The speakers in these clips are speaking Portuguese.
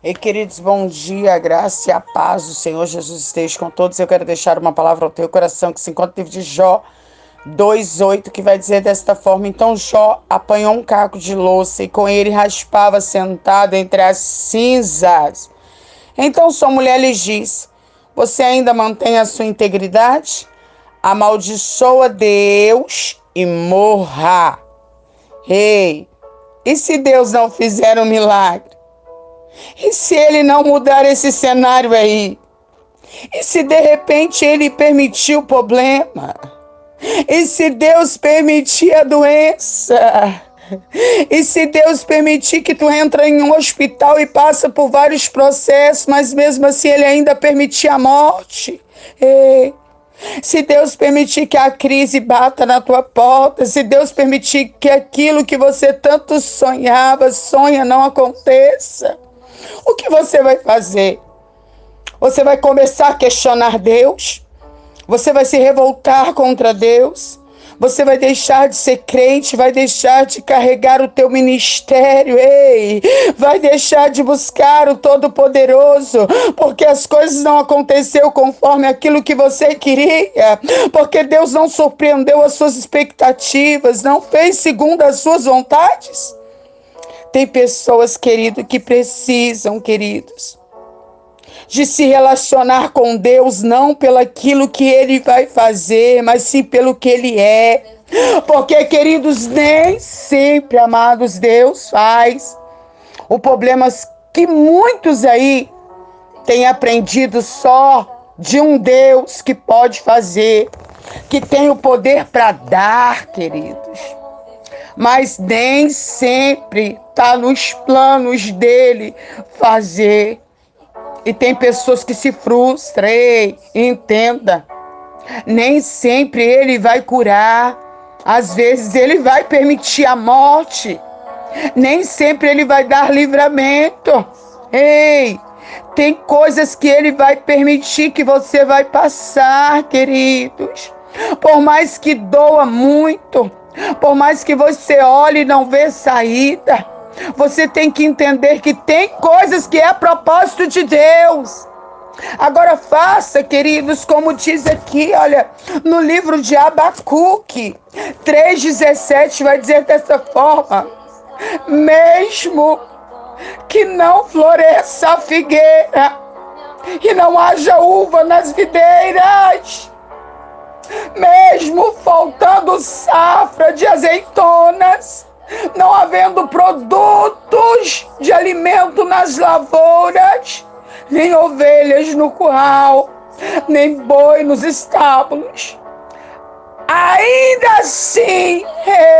E queridos, bom dia, graça e a paz do Senhor Jesus esteja com todos. Eu quero deixar uma palavra ao teu coração que se encontra no livro de Jó 2,8, que vai dizer desta forma: Então Jó apanhou um caco de louça e com ele raspava sentado entre as cinzas. Então sua mulher lhe diz: Você ainda mantém a sua integridade? Amaldiçoa Deus e morra. Ei, e se Deus não fizer um milagre? E se ele não mudar esse cenário aí? E se de repente ele permitir o problema? E se Deus permitir a doença? E se Deus permitir que tu entra em um hospital e passa por vários processos, mas mesmo assim ele ainda permitir a morte? Ei, se Deus permitir que a crise bata na tua porta, se Deus permitir que aquilo que você tanto sonhava, sonha, não aconteça, o que você vai fazer? Você vai começar a questionar Deus? Você vai se revoltar contra Deus? Você vai deixar de ser crente, vai deixar de carregar o teu ministério, ei, vai deixar de buscar o Todo-Poderoso, porque as coisas não aconteceu conforme aquilo que você queria, porque Deus não surpreendeu as suas expectativas, não fez segundo as suas vontades. Tem pessoas, querido, que precisam, queridos, de se relacionar com Deus não pelo aquilo que ele vai fazer, mas sim pelo que ele é. Porque, queridos, nem sempre, amados, Deus faz. O problema é que muitos aí têm aprendido só de um Deus que pode fazer, que tem o poder para dar, queridos. Mas nem sempre está nos planos dele fazer. E tem pessoas que se frustram, ei, entenda. Nem sempre ele vai curar. Às vezes ele vai permitir a morte. Nem sempre ele vai dar livramento. Ei, tem coisas que ele vai permitir que você vai passar, queridos. Por mais que doa muito, por mais que você olhe e não vê saída, você tem que entender que tem coisas que é propósito de Deus. Agora faça, queridos, como diz aqui, olha, no livro de Abacuque 3,17 vai dizer dessa forma: mesmo que não floresça a figueira e não haja uva nas videiras, mesmo faltando safra de azeitonas, não havendo produtos de alimento nas lavouras, nem ovelhas no curral, nem boi nos estábulos. Ainda assim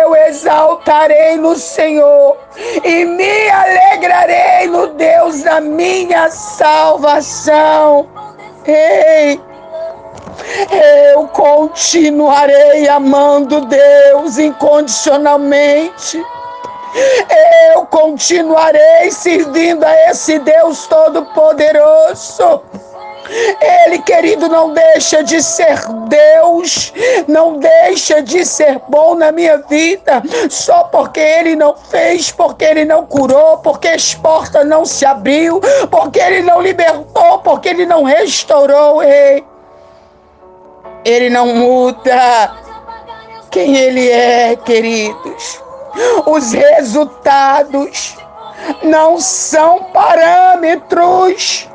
eu exaltarei no Senhor e me alegrarei no Deus da minha salvação. Ei, eu continuarei amando Deus incondicionalmente. Eu continuarei servindo a esse Deus Todo-Poderoso. Ele, querido, não deixa de ser Deus, não deixa de ser bom na minha vida, só porque Ele não fez, porque Ele não curou, porque as portas não se abriu, porque Ele não libertou, porque Ele não restaurou. Ei, ele não muda quem ele é, queridos. Os resultados não são parâmetros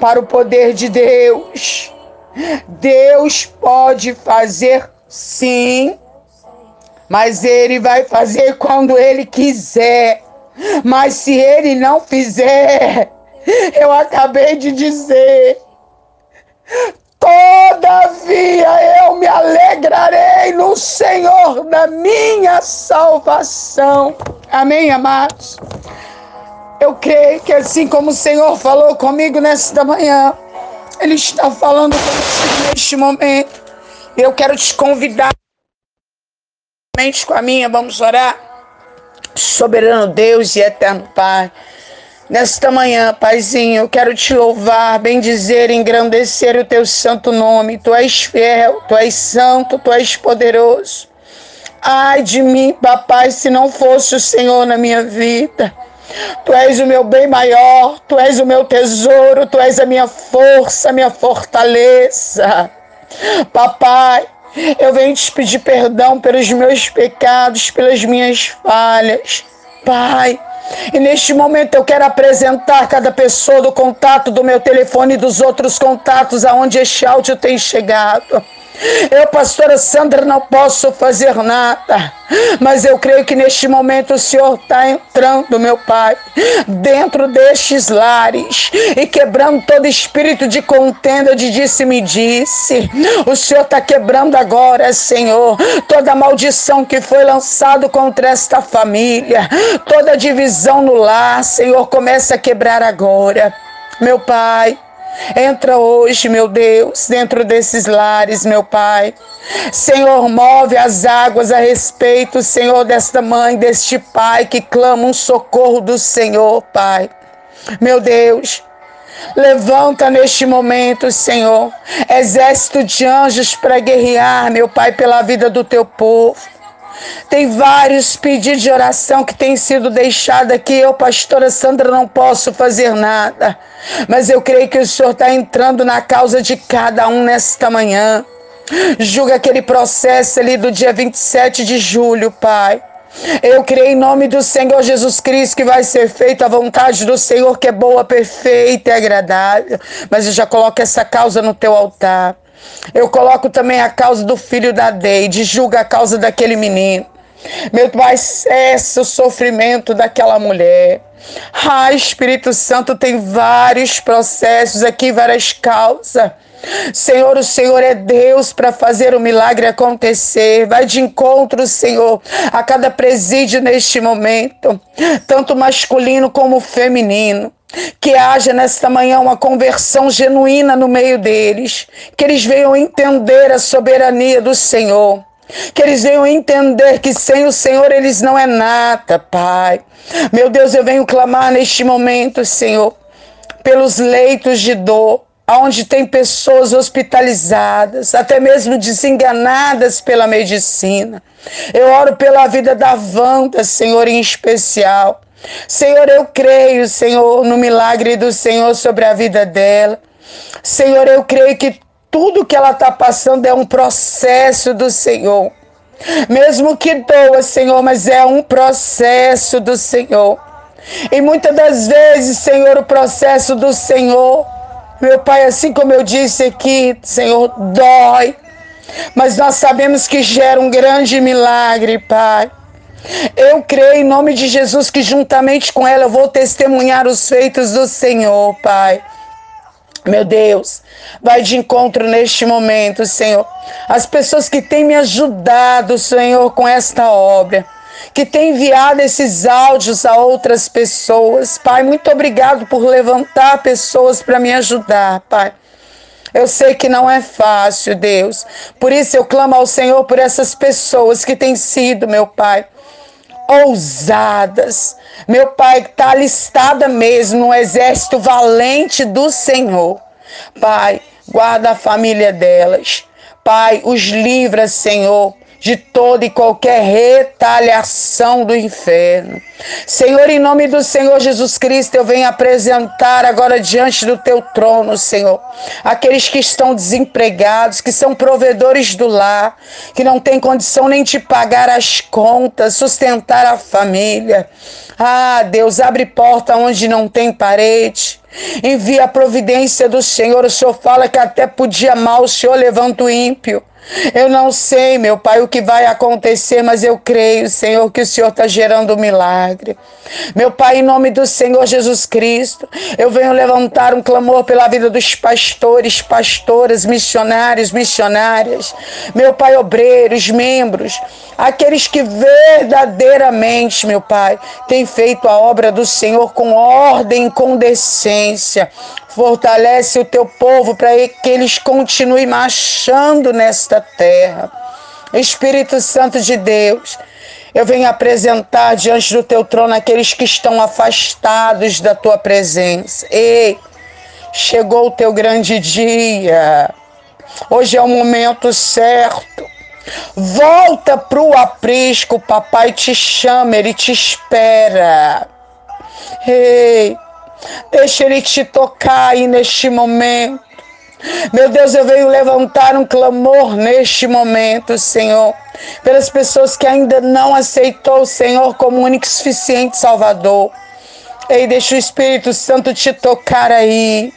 para o poder de Deus. Deus pode fazer sim, mas ele vai fazer quando ele quiser. Mas se ele não fizer, eu acabei de dizer, Todavia eu me alegrarei no Senhor da minha salvação. Amém, amados? Eu creio que assim como o Senhor falou comigo nesta manhã, Ele está falando contigo neste momento. Eu quero te convidar, com a minha, vamos orar. Soberano Deus e eterno Pai. Nesta manhã, Paizinho, eu quero te louvar, bendizer, engrandecer o teu santo nome. Tu és fiel, tu és santo, tu és poderoso. Ai de mim, papai, se não fosse o Senhor na minha vida. Tu és o meu bem maior, tu és o meu tesouro, tu és a minha força, a minha fortaleza. Papai, eu venho te pedir perdão pelos meus pecados, pelas minhas falhas. Pai, e neste momento eu quero apresentar cada pessoa do contato do meu telefone e dos outros contatos aonde este áudio tem chegado. Eu, pastora Sandra, não posso fazer nada, mas eu creio que neste momento o Senhor está entrando, meu Pai, dentro destes lares e quebrando todo espírito de contenda, de disse-me-disse. O Senhor está quebrando agora, Senhor, toda maldição que foi lançado contra esta família, toda divisão no lar, Senhor, começa a quebrar agora. Meu Pai, Entra hoje, meu Deus, dentro desses lares, meu Pai. Senhor, move as águas a respeito, Senhor, desta mãe, deste pai que clama um socorro do Senhor, Pai. Meu Deus, Levanta neste momento, Senhor, exército de anjos para guerrear, meu Pai, pela vida do teu povo. Tem vários pedidos de oração que têm sido deixados aqui. Eu, pastora Sandra, não posso fazer nada. Mas eu creio que o Senhor está entrando na causa de cada um nesta manhã. Julga aquele processo ali do dia 27 de julho, Pai. Eu creio em nome do Senhor Jesus Cristo que vai ser feita a vontade do Senhor, que é boa, perfeita e agradável. Mas eu já coloco essa causa no teu altar. Eu coloco também a causa do filho da Deide, julga a causa daquele menino. Meu Pai, cessa o sofrimento daquela mulher. Ah, Espírito Santo tem vários processos aqui, várias causas. Senhor, o Senhor é Deus para fazer o milagre acontecer. Vai de encontro, Senhor, a cada presídio neste momento, tanto masculino como feminino. Que haja nesta manhã uma conversão genuína no meio deles, que eles venham entender a soberania do Senhor. Que eles venham entender que sem o Senhor eles não é nada, Pai. Meu Deus, eu venho clamar neste momento, Senhor, pelos leitos de dor, onde tem pessoas hospitalizadas, até mesmo desenganadas pela medicina. Eu oro pela vida da Wanda, Senhor, em especial. Senhor, eu creio, Senhor, no milagre do Senhor sobre a vida dela. Senhor, eu creio que tudo que ela está passando é um processo do Senhor. Mesmo que doa, Senhor, mas é um processo do Senhor. E muitas das vezes, Senhor, o processo do Senhor, meu Pai, assim como eu disse aqui, Senhor, dói. Mas nós sabemos que gera um grande milagre, Pai. Eu creio em nome de Jesus que juntamente com ela eu vou testemunhar os feitos do Senhor, Pai. Meu Deus, vai de encontro neste momento, Senhor. As pessoas que têm me ajudado, Senhor, com esta obra, que têm enviado esses áudios a outras pessoas. Pai, muito obrigado por levantar pessoas para me ajudar, Pai. Eu sei que não é fácil, Deus. Por isso eu clamo ao Senhor por essas pessoas que têm sido, meu Pai, ousadas. Meu Pai, está alistada mesmo no exército valente do Senhor. Pai, guarda a família delas. Pai, os livra, Senhor, de toda e qualquer retaliação do inferno. Senhor, em nome do Senhor Jesus Cristo, eu venho apresentar agora diante do teu trono, Senhor, aqueles que estão desempregados, que são provedores do lar, que não têm condição nem de pagar as contas, sustentar a família. Ah, Deus, abre porta onde não tem parede. Envia a providência do Senhor. O Senhor fala que até podia mal, o Senhor levanta o ímpio. Eu não sei, meu Pai, o que vai acontecer, mas eu creio, Senhor, que o Senhor está gerando um milagre. Meu Pai, em nome do Senhor Jesus Cristo, eu venho levantar um clamor pela vida dos pastores, pastoras, missionários, missionárias. Meu Pai, obreiros, membros, aqueles que verdadeiramente, meu Pai, têm feito a obra do Senhor com ordem, com decência. Fortalece o teu povo para que eles continuem marchando nesta terra. Espírito Santo de Deus, eu venho apresentar diante do teu trono aqueles que estão afastados da tua presença. Ei, chegou o teu grande dia. Hoje é o momento certo. Volta para o aprisco, papai te chama, ele te espera. Ei, deixa Ele te tocar aí neste momento. Meu Deus, eu venho levantar um clamor neste momento, Senhor, pelas pessoas que ainda não aceitou o Senhor como único e suficiente Salvador. Ei, deixa o Espírito Santo te tocar aí.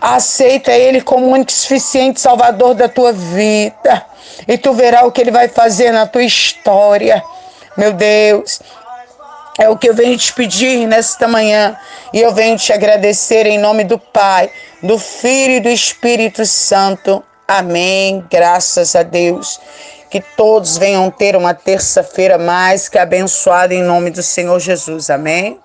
Aceita Ele como único e suficiente Salvador da tua vida. E tu verás o que Ele vai fazer na tua história. Meu Deus, é o que eu venho te pedir nesta manhã. E eu venho te agradecer em nome do Pai, do Filho e do Espírito Santo. Amém. Graças a Deus. Que todos venham ter uma terça-feira mais que abençoada em nome do Senhor Jesus. Amém.